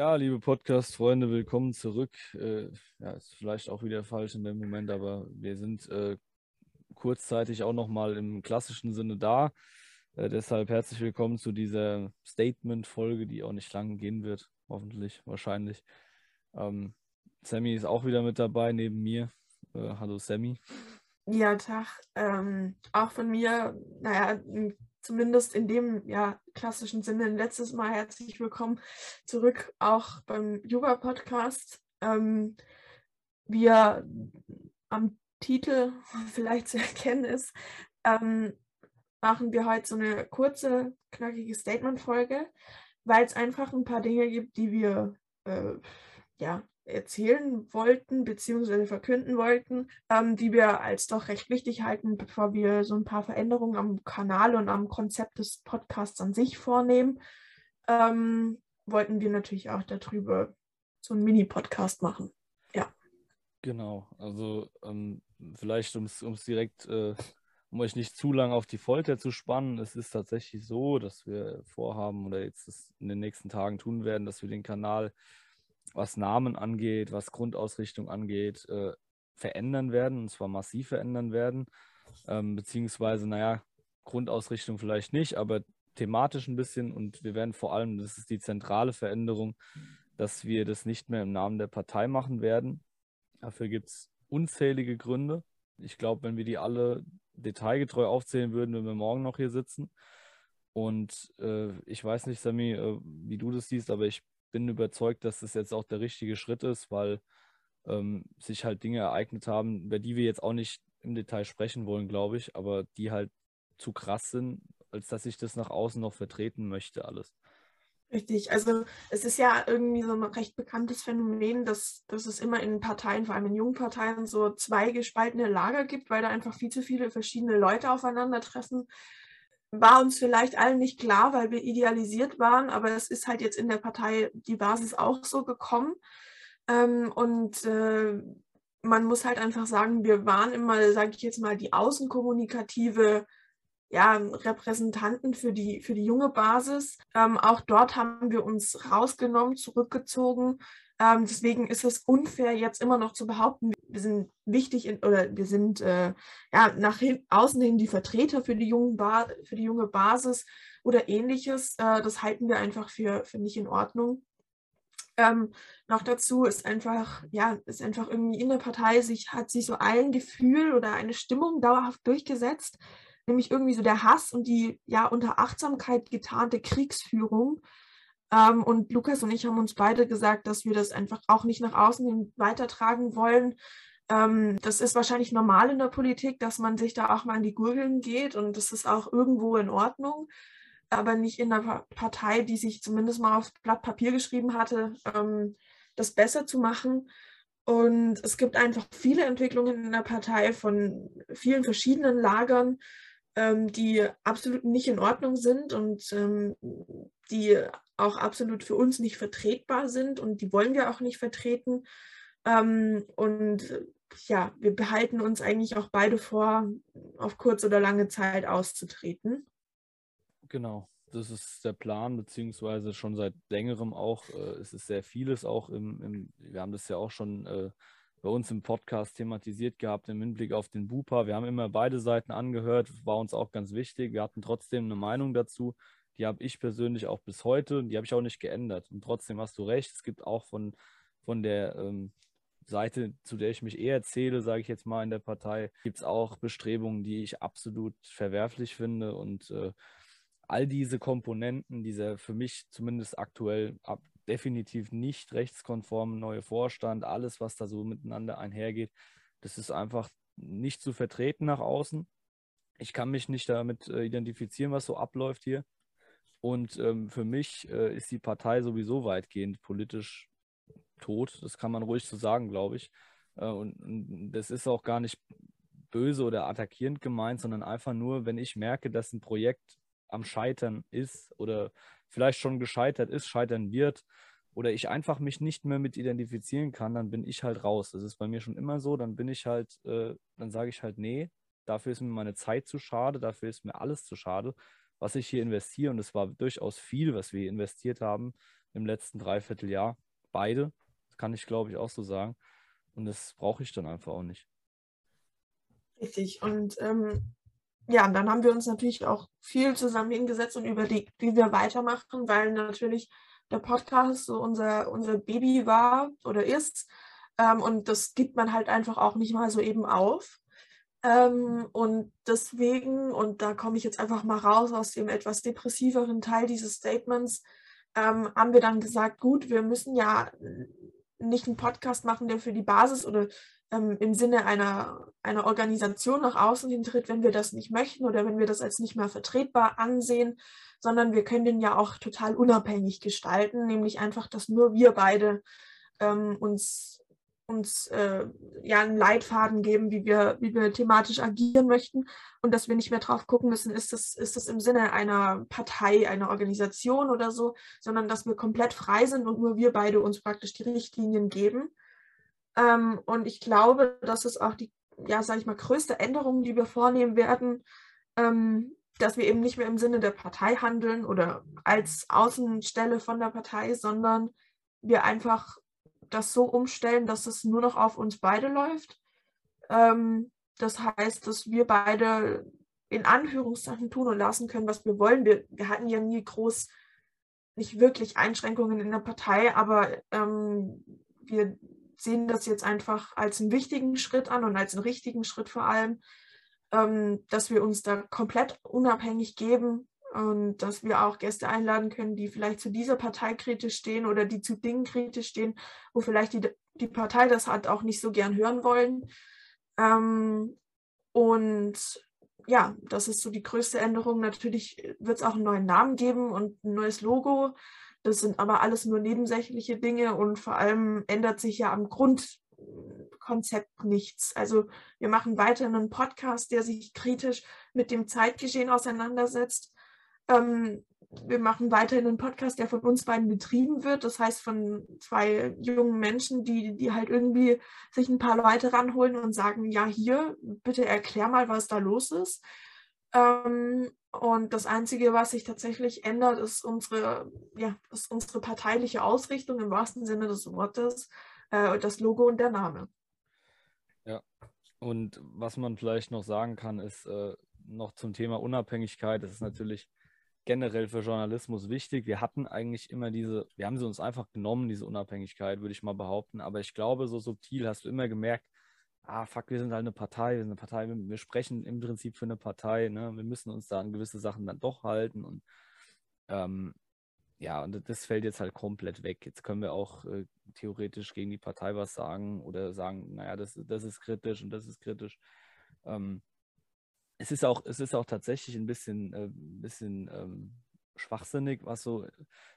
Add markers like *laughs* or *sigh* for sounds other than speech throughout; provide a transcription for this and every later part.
Ja, liebe Podcast-Freunde, willkommen zurück. Äh, ja, ist vielleicht auch wieder falsch in dem Moment, aber wir sind äh, kurzzeitig auch nochmal im klassischen Sinne da. Äh, deshalb herzlich willkommen zu dieser Statement-Folge, die auch nicht lang gehen wird, hoffentlich, wahrscheinlich. Ähm, Sammy ist auch wieder mit dabei neben mir. Äh, hallo Sammy. Ja, Tag. Ähm, auch von mir, naja, zumindest in dem ja, klassischen Sinne letztes Mal herzlich willkommen zurück auch beim Yoga-Podcast. Ähm, ja am Titel vielleicht zu erkennen ist, ähm, machen wir heute so eine kurze, knackige Statement-Folge, weil es einfach ein paar Dinge gibt, die wir äh, ja, erzählen wollten bzw. verkünden wollten, ähm, die wir als doch recht wichtig halten, bevor wir so ein paar Veränderungen am Kanal und am Konzept des Podcasts an sich vornehmen, ähm, wollten wir natürlich auch darüber so einen Mini-Podcast machen. Ja. Genau, also ähm, vielleicht um es direkt, äh, um euch nicht zu lange auf die Folter zu spannen, es ist tatsächlich so, dass wir vorhaben oder jetzt in den nächsten Tagen tun werden, dass wir den Kanal was Namen angeht, was Grundausrichtung angeht, äh, verändern werden, und zwar massiv verändern werden. Ähm, beziehungsweise, naja, Grundausrichtung vielleicht nicht, aber thematisch ein bisschen. Und wir werden vor allem, das ist die zentrale Veränderung, dass wir das nicht mehr im Namen der Partei machen werden. Dafür gibt es unzählige Gründe. Ich glaube, wenn wir die alle detailgetreu aufzählen würden, würden wir morgen noch hier sitzen. Und äh, ich weiß nicht, Sammy, äh, wie du das siehst, aber ich bin überzeugt, dass das jetzt auch der richtige Schritt ist, weil ähm, sich halt Dinge ereignet haben, über die wir jetzt auch nicht im Detail sprechen wollen, glaube ich, aber die halt zu krass sind, als dass ich das nach außen noch vertreten möchte, alles. Richtig, also es ist ja irgendwie so ein recht bekanntes Phänomen, dass, dass es immer in Parteien, vor allem in jungen Parteien, so zwei gespaltene Lager gibt, weil da einfach viel zu viele verschiedene Leute aufeinandertreffen war uns vielleicht allen nicht klar, weil wir idealisiert waren, aber es ist halt jetzt in der Partei die Basis auch so gekommen. Ähm, und äh, man muss halt einfach sagen, wir waren immer, sage ich jetzt mal, die außenkommunikative ja, Repräsentanten für die, für die junge Basis. Ähm, auch dort haben wir uns rausgenommen, zurückgezogen. Ähm, deswegen ist es unfair, jetzt immer noch zu behaupten, wir sind wichtig in, oder wir sind äh, ja, nach hin, außen hin die Vertreter für die, jungen ba für die junge Basis oder ähnliches. Äh, das halten wir einfach für, für nicht in Ordnung. Ähm, noch dazu ist einfach, ja, ist einfach irgendwie in der Partei sich, hat sich so ein Gefühl oder eine Stimmung dauerhaft durchgesetzt, nämlich irgendwie so der Hass und die ja unter Achtsamkeit getarnte Kriegsführung. Ähm, und Lukas und ich haben uns beide gesagt, dass wir das einfach auch nicht nach außen hin weitertragen wollen. Ähm, das ist wahrscheinlich normal in der Politik, dass man sich da auch mal in die Gurgeln geht und das ist auch irgendwo in Ordnung, aber nicht in einer Partei, die sich zumindest mal auf Blatt Papier geschrieben hatte, ähm, das besser zu machen. Und es gibt einfach viele Entwicklungen in der Partei von vielen verschiedenen Lagern, ähm, die absolut nicht in Ordnung sind und ähm, die auch absolut für uns nicht vertretbar sind und die wollen wir auch nicht vertreten. Ähm, und ja, wir behalten uns eigentlich auch beide vor, auf kurz oder lange Zeit auszutreten. Genau, das ist der Plan, beziehungsweise schon seit längerem auch. Äh, es ist sehr vieles auch im, im, wir haben das ja auch schon äh, bei uns im Podcast thematisiert gehabt im Hinblick auf den Bupa. Wir haben immer beide Seiten angehört, war uns auch ganz wichtig. Wir hatten trotzdem eine Meinung dazu. Die habe ich persönlich auch bis heute und die habe ich auch nicht geändert. Und trotzdem hast du recht, es gibt auch von, von der ähm, Seite, zu der ich mich eher zähle, sage ich jetzt mal in der Partei, gibt es auch Bestrebungen, die ich absolut verwerflich finde. Und äh, all diese Komponenten, dieser für mich zumindest aktuell ab, definitiv nicht rechtskonform neue Vorstand, alles, was da so miteinander einhergeht, das ist einfach nicht zu vertreten nach außen. Ich kann mich nicht damit äh, identifizieren, was so abläuft hier. Und ähm, für mich äh, ist die Partei sowieso weitgehend politisch tot. Das kann man ruhig so sagen, glaube ich. Äh, und, und, das ist auch gar nicht böse oder attackierend gemeint, sondern einfach nur, wenn ich merke, dass ein Projekt am Scheitern ist oder vielleicht schon gescheitert ist, scheitern wird oder ich einfach mich nicht mehr mit identifizieren kann, dann bin ich halt raus. Das ist bei mir schon immer so. Dann bin ich halt, äh, dann sage ich halt, nee, dafür ist mir meine Zeit zu schade, dafür ist mir alles zu schade, was ich hier investiere. Und es war durchaus viel, was wir investiert haben. im letzten Dreivierteljahr. Beide, das kann ich glaube ich auch so sagen. Und das brauche ich dann einfach auch nicht. Richtig. Und ähm, ja, dann haben wir uns natürlich auch viel zusammen hingesetzt und überlegt, wie wir weitermachen, weil natürlich der Podcast so unser, unser Baby war oder ist. Ähm, und das gibt man halt einfach auch nicht mal so eben auf. Ähm, und deswegen, und da komme ich jetzt einfach mal raus aus dem etwas depressiveren Teil dieses Statements, ähm, haben wir dann gesagt, gut, wir müssen ja nicht einen Podcast machen, der für die Basis oder ähm, im Sinne einer, einer Organisation nach außen hintritt, wenn wir das nicht möchten oder wenn wir das als nicht mehr vertretbar ansehen, sondern wir können den ja auch total unabhängig gestalten, nämlich einfach, dass nur wir beide ähm, uns uns äh, ja einen Leitfaden geben, wie wir, wie wir thematisch agieren möchten und dass wir nicht mehr drauf gucken müssen, ist das, ist das im Sinne einer Partei, einer Organisation oder so, sondern dass wir komplett frei sind und nur wir beide uns praktisch die Richtlinien geben. Ähm, und ich glaube, das ist auch die, ja, sage ich mal, größte Änderung, die wir vornehmen werden, ähm, dass wir eben nicht mehr im Sinne der Partei handeln oder als Außenstelle von der Partei, sondern wir einfach das so umstellen, dass es nur noch auf uns beide läuft. Ähm, das heißt, dass wir beide in Anführungszeichen tun und lassen können, was wir wollen. Wir, wir hatten ja nie groß, nicht wirklich Einschränkungen in der Partei, aber ähm, wir sehen das jetzt einfach als einen wichtigen Schritt an und als einen richtigen Schritt vor allem, ähm, dass wir uns da komplett unabhängig geben und dass wir auch Gäste einladen können, die vielleicht zu dieser Partei kritisch stehen oder die zu Dingen kritisch stehen, wo vielleicht die, die Partei das hat auch nicht so gern hören wollen. Ähm, und ja, das ist so die größte Änderung. Natürlich wird es auch einen neuen Namen geben und ein neues Logo. Das sind aber alles nur nebensächliche Dinge und vor allem ändert sich ja am Grundkonzept nichts. Also wir machen weiter einen Podcast, der sich kritisch mit dem Zeitgeschehen auseinandersetzt ähm, wir machen weiterhin einen Podcast, der von uns beiden betrieben wird. Das heißt, von zwei jungen Menschen, die, die halt irgendwie sich ein paar Leute ranholen und sagen, ja, hier, bitte erklär mal, was da los ist. Ähm, und das Einzige, was sich tatsächlich ändert, ist unsere, ja, ist unsere parteiliche Ausrichtung im wahrsten Sinne des Wortes, äh, das Logo und der Name. Ja, und was man vielleicht noch sagen kann, ist äh, noch zum Thema Unabhängigkeit. Das ist natürlich generell für Journalismus wichtig. Wir hatten eigentlich immer diese, wir haben sie uns einfach genommen, diese Unabhängigkeit, würde ich mal behaupten. Aber ich glaube, so subtil hast du immer gemerkt, ah, fuck, wir sind halt eine Partei, wir sind eine Partei, wir, wir sprechen im Prinzip für eine Partei, ne? wir müssen uns da an gewisse Sachen dann doch halten und ähm, ja, und das fällt jetzt halt komplett weg. Jetzt können wir auch äh, theoretisch gegen die Partei was sagen oder sagen, naja, das, das ist kritisch und das ist kritisch. Ähm, es ist auch, es ist auch tatsächlich ein bisschen, äh, bisschen ähm, schwachsinnig, was so,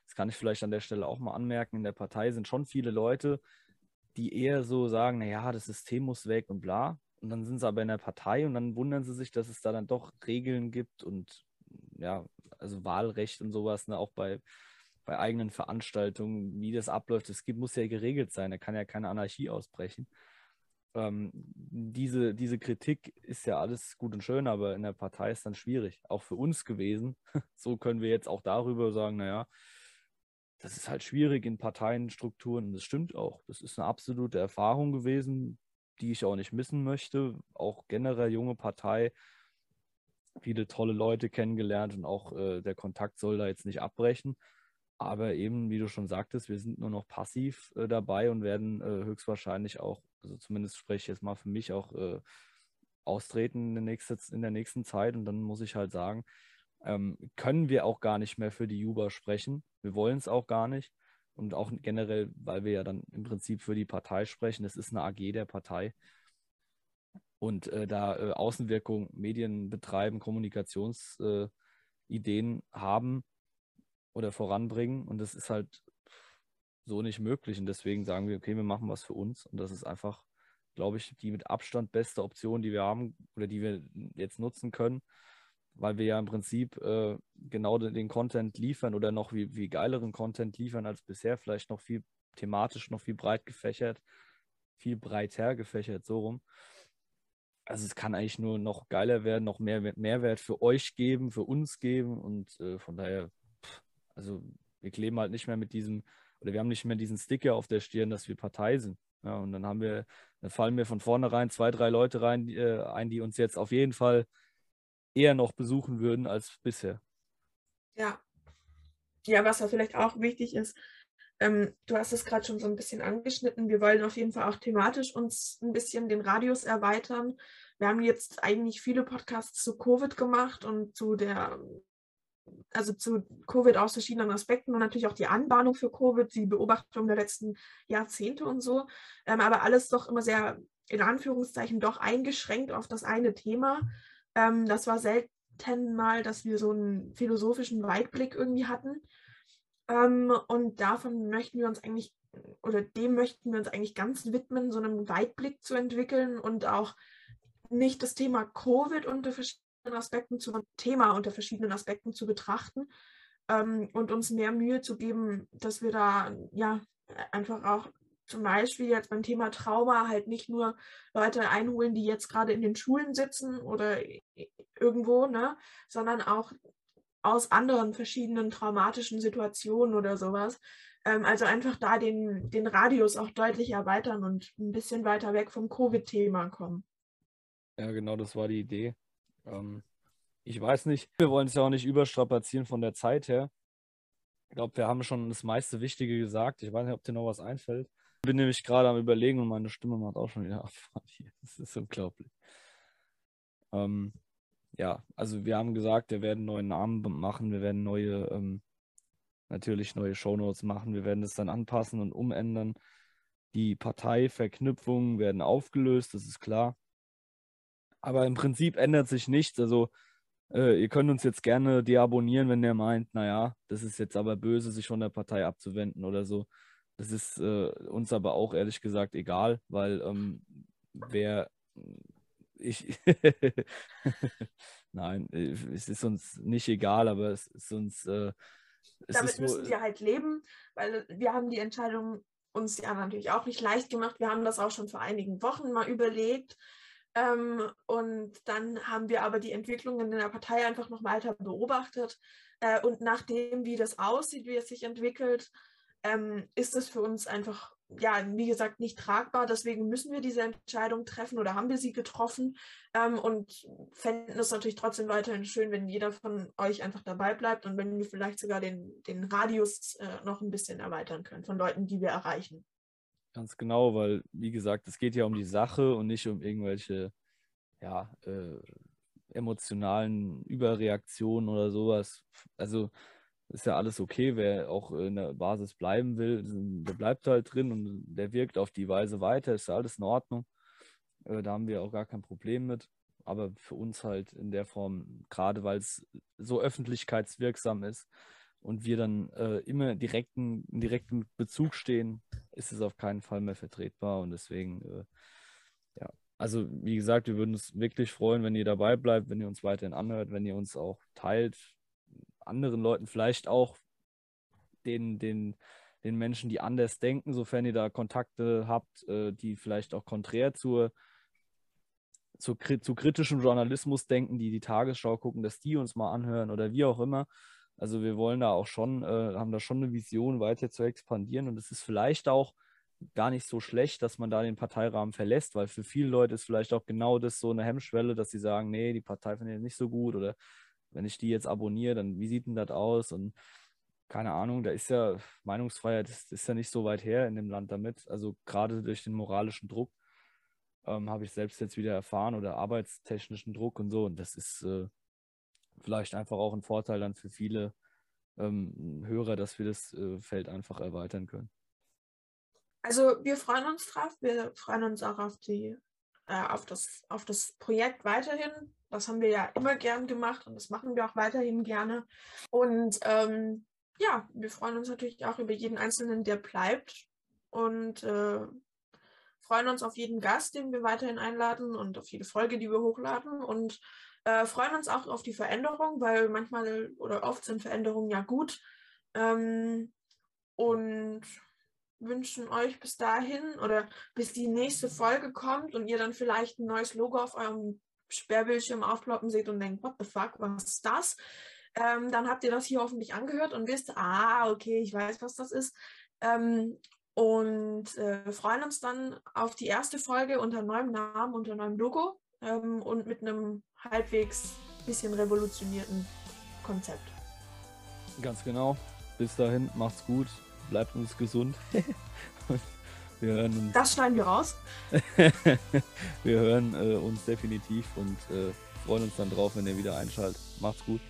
das kann ich vielleicht an der Stelle auch mal anmerken, in der Partei sind schon viele Leute, die eher so sagen, naja, das System muss weg und bla. Und dann sind sie aber in der Partei und dann wundern sie sich, dass es da dann doch Regeln gibt und ja, also Wahlrecht und sowas, ne, auch bei, bei eigenen Veranstaltungen, wie das abläuft, gibt, muss ja geregelt sein, da kann ja keine Anarchie ausbrechen ähm, diese, diese Kritik ist ja alles gut und schön, aber in der Partei ist dann schwierig, auch für uns gewesen. *laughs* so können wir jetzt auch darüber sagen, naja, das ist halt schwierig in Parteienstrukturen. Und das stimmt auch. Das ist eine absolute Erfahrung gewesen, die ich auch nicht missen möchte. Auch generell junge Partei, viele tolle Leute kennengelernt und auch äh, der Kontakt soll da jetzt nicht abbrechen. Aber eben, wie du schon sagtest, wir sind nur noch passiv äh, dabei und werden äh, höchstwahrscheinlich auch also zumindest spreche ich jetzt mal für mich auch äh, austreten in der, nächste, in der nächsten Zeit. Und dann muss ich halt sagen, ähm, können wir auch gar nicht mehr für die Juba sprechen. Wir wollen es auch gar nicht. Und auch generell, weil wir ja dann im Prinzip für die Partei sprechen. Es ist eine AG der Partei. Und äh, da äh, Außenwirkung, Medien betreiben, Kommunikationsideen äh, haben oder voranbringen. Und das ist halt so nicht möglich. Und deswegen sagen wir, okay, wir machen was für uns. Und das ist einfach, glaube ich, die mit Abstand beste Option, die wir haben oder die wir jetzt nutzen können, weil wir ja im Prinzip äh, genau den, den, Content liefern oder noch wie, wie geileren Content liefern als bisher, vielleicht noch viel thematisch, noch viel breit gefächert, viel breiter gefächert, so rum. Also es kann eigentlich nur noch geiler werden, noch mehr Mehrwert für euch geben, für uns geben und äh, von daher, also wir kleben halt nicht mehr mit diesem, oder wir haben nicht mehr diesen Sticker auf der Stirn, dass wir Partei sind. Ja, und dann haben wir, dann fallen mir von vornherein zwei, drei Leute rein, die, äh, ein, die uns jetzt auf jeden Fall eher noch besuchen würden als bisher. Ja. Ja, was ja vielleicht auch wichtig ist, ähm, du hast es gerade schon so ein bisschen angeschnitten. Wir wollen auf jeden Fall auch thematisch uns ein bisschen den Radius erweitern. Wir haben jetzt eigentlich viele Podcasts zu Covid gemacht und zu der also zu Covid aus verschiedenen Aspekten und natürlich auch die Anbahnung für Covid, die Beobachtung der letzten Jahrzehnte und so. Ähm, aber alles doch immer sehr, in Anführungszeichen, doch eingeschränkt auf das eine Thema. Ähm, das war selten mal, dass wir so einen philosophischen Weitblick irgendwie hatten. Ähm, und davon möchten wir uns eigentlich, oder dem möchten wir uns eigentlich ganz widmen, so einen Weitblick zu entwickeln und auch nicht das Thema Covid unter verschiedenen Aspekten zu Thema unter verschiedenen Aspekten zu betrachten ähm, und uns mehr Mühe zu geben, dass wir da ja einfach auch zum Beispiel jetzt beim Thema Trauma halt nicht nur Leute einholen, die jetzt gerade in den Schulen sitzen oder irgendwo, ne, sondern auch aus anderen verschiedenen traumatischen Situationen oder sowas. Ähm, also einfach da den, den Radius auch deutlich erweitern und ein bisschen weiter weg vom Covid-Thema kommen. Ja, genau, das war die Idee. Ähm, ich weiß nicht, wir wollen es ja auch nicht überstrapazieren von der Zeit her. Ich glaube, wir haben schon das meiste Wichtige gesagt. Ich weiß nicht, ob dir noch was einfällt. Bin nämlich gerade am Überlegen und meine Stimme macht auch schon wieder *laughs* hier. Das ist unglaublich. Ähm, ja, also wir haben gesagt, wir werden neuen Namen machen, wir werden neue, ähm, natürlich neue Shownotes machen, wir werden es dann anpassen und umändern. Die Parteiverknüpfungen werden aufgelöst, das ist klar. Aber im Prinzip ändert sich nichts. Also äh, ihr könnt uns jetzt gerne deabonnieren, wenn ihr meint, naja, das ist jetzt aber böse, sich von der Partei abzuwenden oder so. Das ist äh, uns aber auch ehrlich gesagt egal, weil ähm, wer ich *laughs* nein, äh, es ist uns nicht egal, aber es ist uns äh, es damit ist müssen wir halt leben, weil wir haben die Entscheidung uns ja natürlich auch nicht leicht gemacht. Wir haben das auch schon vor einigen Wochen mal überlegt ähm, und dann haben wir aber die Entwicklungen in der Partei einfach noch weiter beobachtet. Äh, und nachdem, wie das aussieht, wie es sich entwickelt, ähm, ist es für uns einfach, ja, wie gesagt, nicht tragbar. Deswegen müssen wir diese Entscheidung treffen oder haben wir sie getroffen. Ähm, und fänden es natürlich trotzdem weiterhin schön, wenn jeder von euch einfach dabei bleibt und wenn wir vielleicht sogar den, den Radius äh, noch ein bisschen erweitern können von Leuten, die wir erreichen. Ganz genau, weil, wie gesagt, es geht ja um die Sache und nicht um irgendwelche ja, äh, emotionalen Überreaktionen oder sowas. Also ist ja alles okay, wer auch in der Basis bleiben will, der bleibt halt drin und der wirkt auf die Weise weiter, ist ja alles in Ordnung. Äh, da haben wir auch gar kein Problem mit. Aber für uns halt in der Form, gerade weil es so öffentlichkeitswirksam ist, und wir dann äh, immer direkten, in direktem Bezug stehen, ist es auf keinen Fall mehr vertretbar. Und deswegen, äh, ja, also wie gesagt, wir würden uns wirklich freuen, wenn ihr dabei bleibt, wenn ihr uns weiterhin anhört, wenn ihr uns auch teilt, anderen Leuten vielleicht auch den, den, den Menschen, die anders denken, sofern ihr da Kontakte habt, äh, die vielleicht auch konträr zur, zu, zu kritischem Journalismus denken, die die Tagesschau gucken, dass die uns mal anhören oder wie auch immer. Also wir wollen da auch schon, äh, haben da schon eine Vision, weiter zu expandieren. Und es ist vielleicht auch gar nicht so schlecht, dass man da den Parteirahmen verlässt, weil für viele Leute ist vielleicht auch genau das so eine Hemmschwelle, dass sie sagen, nee, die Partei finde ich nicht so gut oder wenn ich die jetzt abonniere, dann wie sieht denn das aus? Und keine Ahnung, da ist ja Meinungsfreiheit, das ist ja nicht so weit her in dem Land damit. Also gerade durch den moralischen Druck ähm, habe ich selbst jetzt wieder erfahren oder arbeitstechnischen Druck und so. Und das ist, äh, vielleicht einfach auch ein Vorteil dann für viele ähm, Hörer, dass wir das äh, Feld einfach erweitern können. Also wir freuen uns drauf. Wir freuen uns auch auf die äh, auf das auf das Projekt weiterhin. Das haben wir ja immer gern gemacht und das machen wir auch weiterhin gerne. Und ähm, ja, wir freuen uns natürlich auch über jeden Einzelnen, der bleibt und äh, freuen uns auf jeden Gast, den wir weiterhin einladen und auf jede Folge, die wir hochladen und äh, freuen uns auch auf die Veränderung, weil manchmal oder oft sind Veränderungen ja gut. Ähm, und wünschen euch bis dahin oder bis die nächste Folge kommt und ihr dann vielleicht ein neues Logo auf eurem Sperrbildschirm aufploppen seht und denkt, what the fuck, was ist das? ähm, dann habt ihr das hier hoffentlich angehört und wisst, ah, okay, ich weiß, was das ist. Ähm, und äh, freuen uns dann auf die erste Folge unter neuem Namen, unter neuem Logo ähm, und mit einem halbwegs bisschen revolutionierten Konzept. Ganz genau. Bis dahin, macht's gut, bleibt uns gesund. *laughs* wir hören uns. Das schneiden wir raus. *laughs* wir hören äh, uns definitiv und äh, freuen uns dann drauf, wenn ihr wieder einschaltet. Macht's gut.